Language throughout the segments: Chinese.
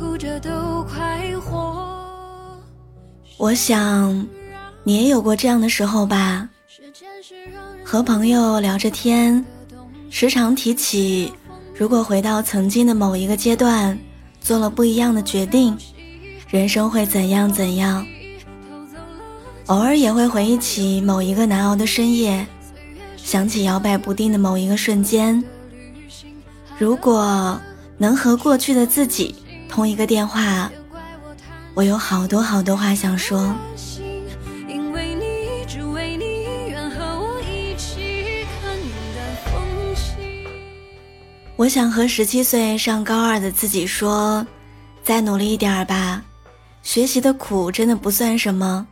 哭着都快活。我想，你也有过这样的时候吧？和朋友聊着天，时常提起，如果回到曾经的某一个阶段，做了不一样的决定，人生会怎样怎样？偶尔也会回忆起某一个难熬的深夜，想起摇摆不定的某一个瞬间。如果。能和过去的自己通一个电话，我有好多好多话想说。我想和十七岁上高二的自己说：“再努力一点儿吧，学习的苦真的不算什么。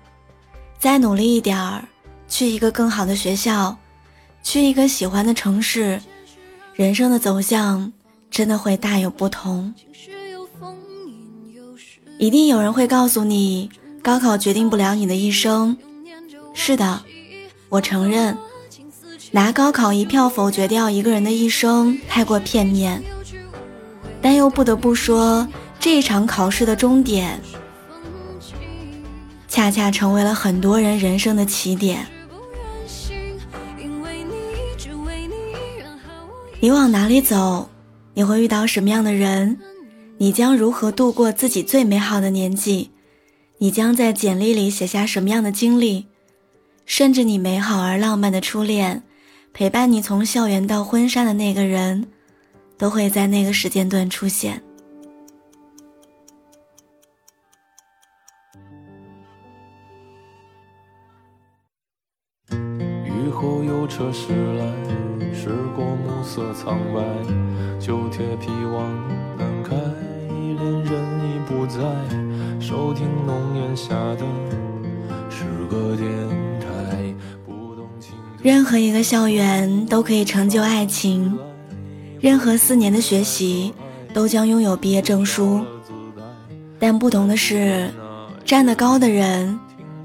再努力一点儿，去一个更好的学校，去一个喜欢的城市，人生的走向。”真的会大有不同。一定有人会告诉你，高考决定不了你的一生。是的，我承认，拿高考一票否决掉一个人的一生太过片面。但又不得不说，这一场考试的终点，恰恰成为了很多人人生的起点。你往哪里走？你会遇到什么样的人？你将如何度过自己最美好的年纪？你将在简历里写下什么样的经历？甚至你美好而浪漫的初恋，陪伴你从校园到婚纱的那个人，都会在那个时间段出现。雨后有车驶来，驶过暮色苍白。旧铁皮往南开，听浓烟下的是个电台。任何一个校园都可以成就爱情，任何四年的学习都将拥有毕业证书。但不同的是，站得高的人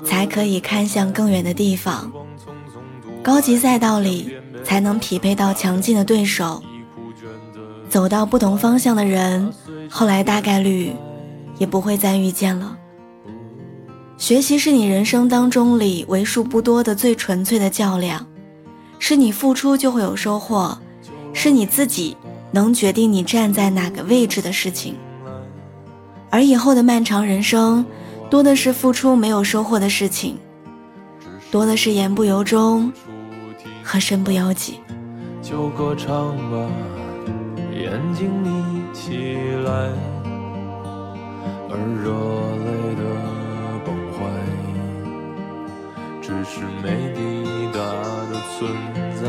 才可以看向更远的地方，高级赛道里才能匹配到强劲的对手。走到不同方向的人，后来大概率也不会再遇见了。学习是你人生当中里为数不多的最纯粹的较量，是你付出就会有收获，是你自己能决定你站在哪个位置的事情。而以后的漫长人生，多的是付出没有收获的事情，多的是言不由衷和身不由己。就歌唱吧。眼睛眯起来，而热泪的，只是没抵达的存在。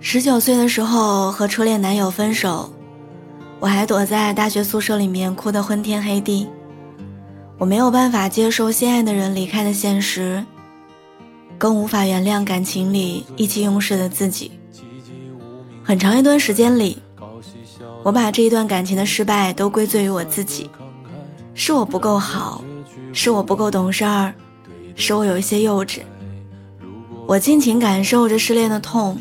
十九岁的时候和初恋男友分手，我还躲在大学宿舍里面哭得昏天黑地。我没有办法接受心爱的人离开的现实。更无法原谅感情里意气用事的自己。很长一段时间里，我把这一段感情的失败都归罪于我自己，是我不够好，是我不够懂事儿，是我有一些幼稚。我尽情感受着失恋的痛，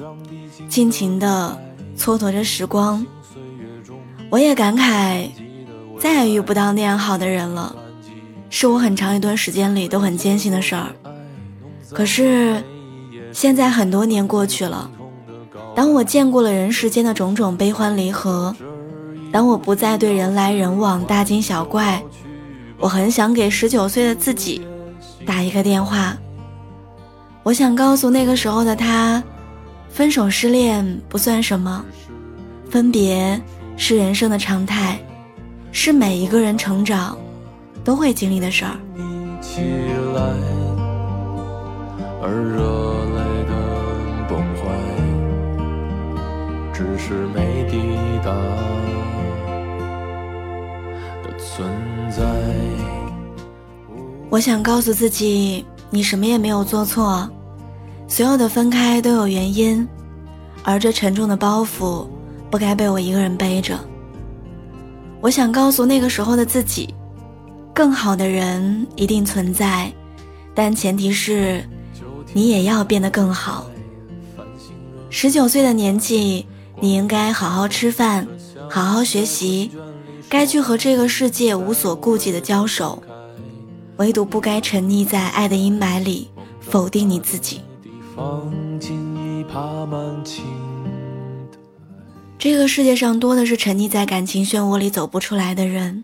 尽情的蹉跎着时光。我也感慨，再也遇不到那样好的人了，是我很长一段时间里都很坚信的事儿。可是，现在很多年过去了，当我见过了人世间的种种悲欢离合，当我不再对人来人往大惊小怪，我很想给十九岁的自己打一个电话。我想告诉那个时候的他，分手失恋不算什么，分别是人生的常态，是每一个人成长都会经历的事儿。而热泪的崩坏，只是没抵达存在。我想告诉自己，你什么也没有做错，所有的分开都有原因，而这沉重的包袱不该被我一个人背着。我想告诉那个时候的自己，更好的人一定存在，但前提是，你也要变得更好。十九岁的年纪，你应该好好吃饭，好好学习，该去和这个世界无所顾忌的交手，唯独不该沉溺在爱的阴霾里，否定你自己。这个世界上多的是沉溺在感情漩涡里走不出来的人，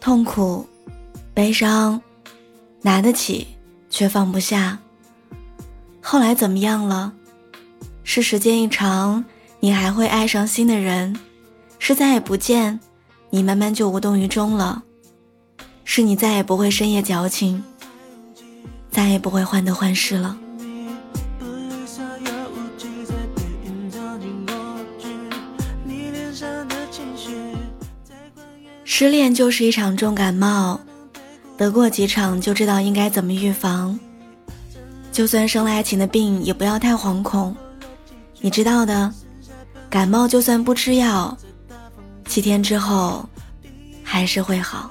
痛苦、悲伤，拿得起却放不下。后来怎么样了？是时间一长，你还会爱上新的人；是再也不见，你慢慢就无动于衷了；是你再也不会深夜矫情，再也不会患得患失了。失恋就是一场重感冒，得过几场就知道应该怎么预防。就算生了爱情的病，也不要太惶恐。你知道的，感冒就算不吃药，七天之后还是会好。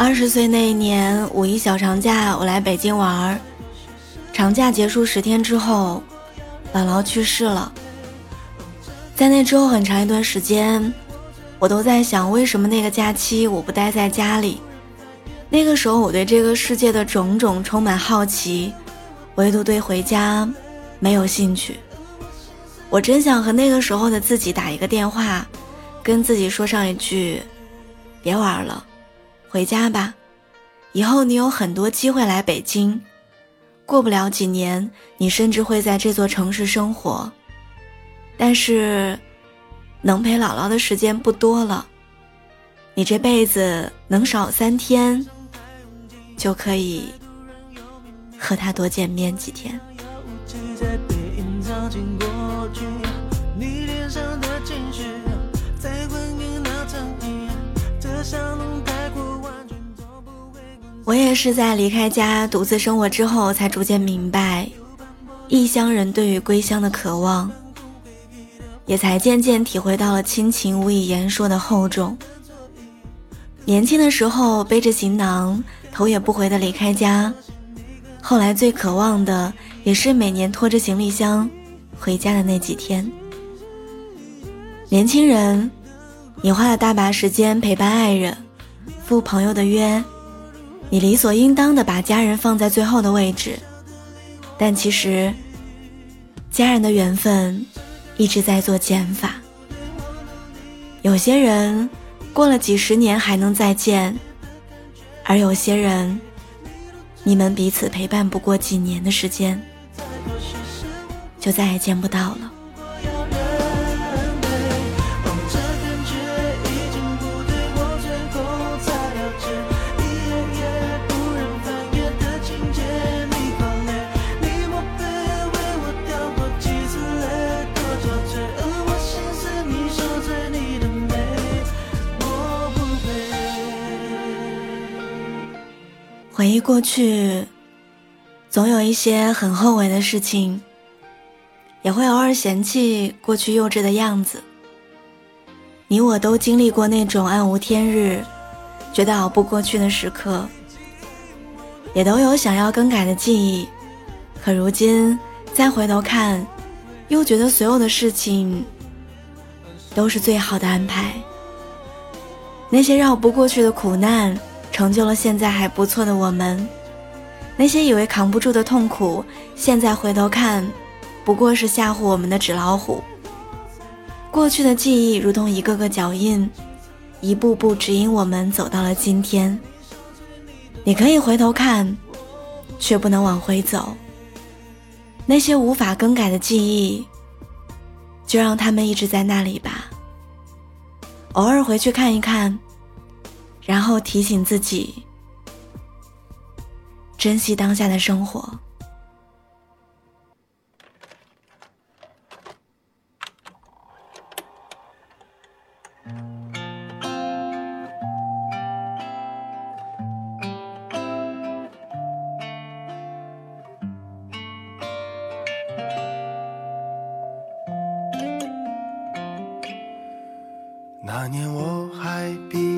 二十岁那一年五一小长假，我来北京玩儿。长假结束十天之后，姥姥去世了。在那之后很长一段时间，我都在想，为什么那个假期我不待在家里？那个时候我对这个世界的种种充满好奇，唯独对回家没有兴趣。我真想和那个时候的自己打一个电话，跟自己说上一句：别玩了。回家吧，以后你有很多机会来北京，过不了几年，你甚至会在这座城市生活。但是，能陪姥姥的时间不多了。你这辈子能少三天，就可以和他多见面几天。我也是在离开家独自生活之后，才逐渐明白，异乡人对于归乡的渴望，也才渐渐体会到了亲情无以言说的厚重。年轻的时候背着行囊，头也不回的离开家，后来最渴望的，也是每年拖着行李箱回家的那几天。年轻人，你花了大把时间陪伴爱人，赴朋友的约。你理所应当的把家人放在最后的位置，但其实，家人的缘分一直在做减法。有些人过了几十年还能再见，而有些人，你们彼此陪伴不过几年的时间，就再也见不到了。回忆过去，总有一些很后悔的事情，也会偶尔嫌弃过去幼稚的样子。你我都经历过那种暗无天日、觉得熬不过去的时刻，也都有想要更改的记忆。可如今再回头看，又觉得所有的事情都是最好的安排。那些绕不过去的苦难。成就了现在还不错的我们，那些以为扛不住的痛苦，现在回头看，不过是吓唬我们的纸老虎。过去的记忆如同一个个脚印，一步步指引我们走到了今天。你可以回头看，却不能往回走。那些无法更改的记忆，就让他们一直在那里吧。偶尔回去看一看，然后提醒自己。珍惜当下的生活。那年我还比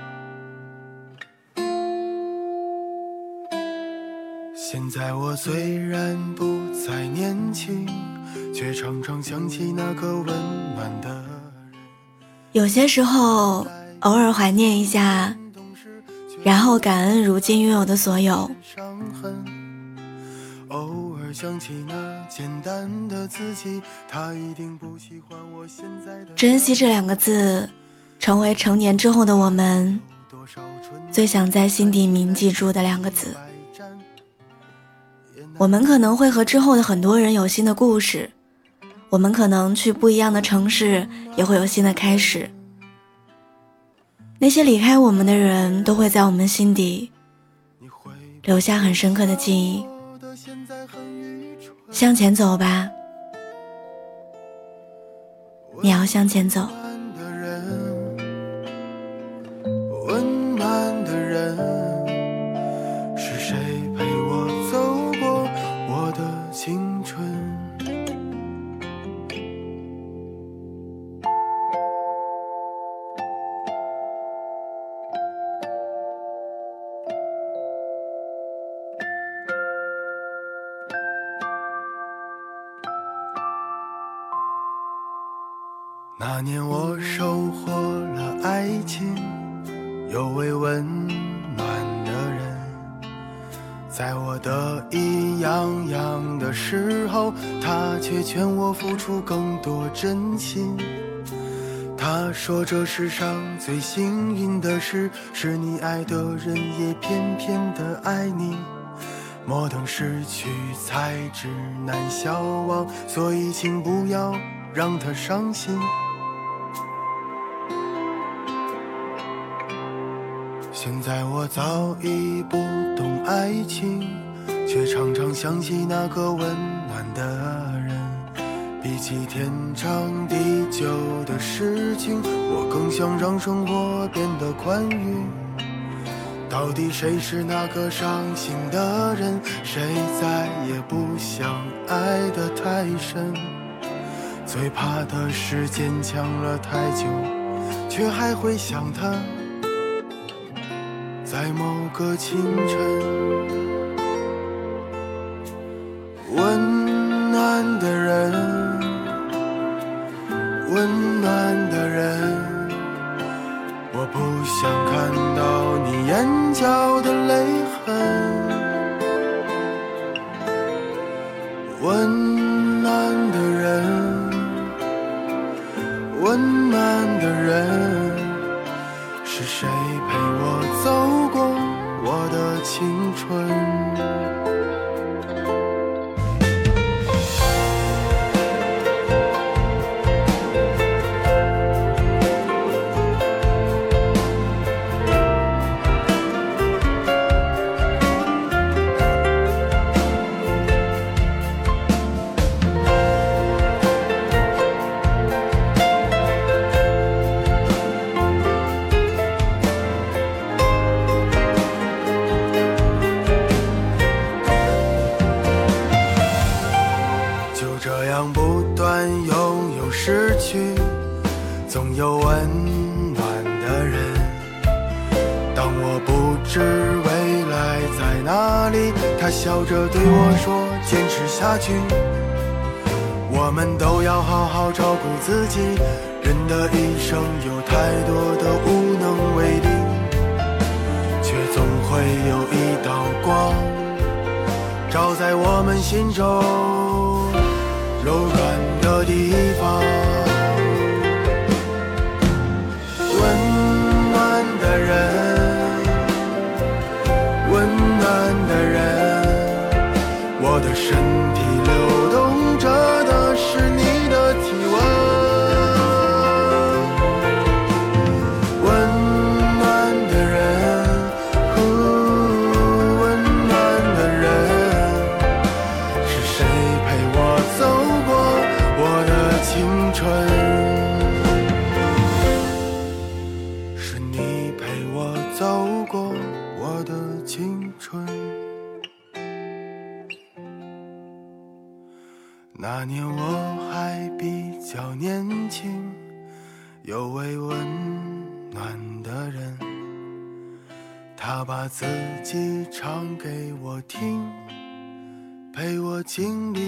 现在我虽然不再年轻，却常常想起那个温暖的人。有些时候，偶尔怀念一下，然后感恩如今拥有的所有。偶尔想起那简单的自己，他一定不喜欢我现在的。珍惜这两个字，成为成年之后的我们最想在心底铭记住的两个字。我们可能会和之后的很多人有新的故事，我们可能去不一样的城市，也会有新的开始。那些离开我们的人都会在我们心底留下很深刻的记忆。向前走吧，你要向前走。在我得意洋洋的时候，他却劝我付出更多真心。他说这世上最幸运的事，是你爱的人也偏偏的爱你。莫等失去才知难消亡，所以请不要让他伤心。现在我早已不懂爱情，却常常想起那个温暖的人。比起天长地久的事情，我更想让生活变得宽裕。到底谁是那个伤心的人？谁再也不想爱得太深？最怕的是坚强了太久，却还会想他。在某个清晨，温总有温暖的人当我不知未来在哪里他笑着对我说坚持下去。我们都要好好照顾自己人的一生有太多的无能为力却总会有一道光照在我们心中柔软的地方。那年我还比较年轻，有位温暖的人，他把自己唱给我听，陪我经历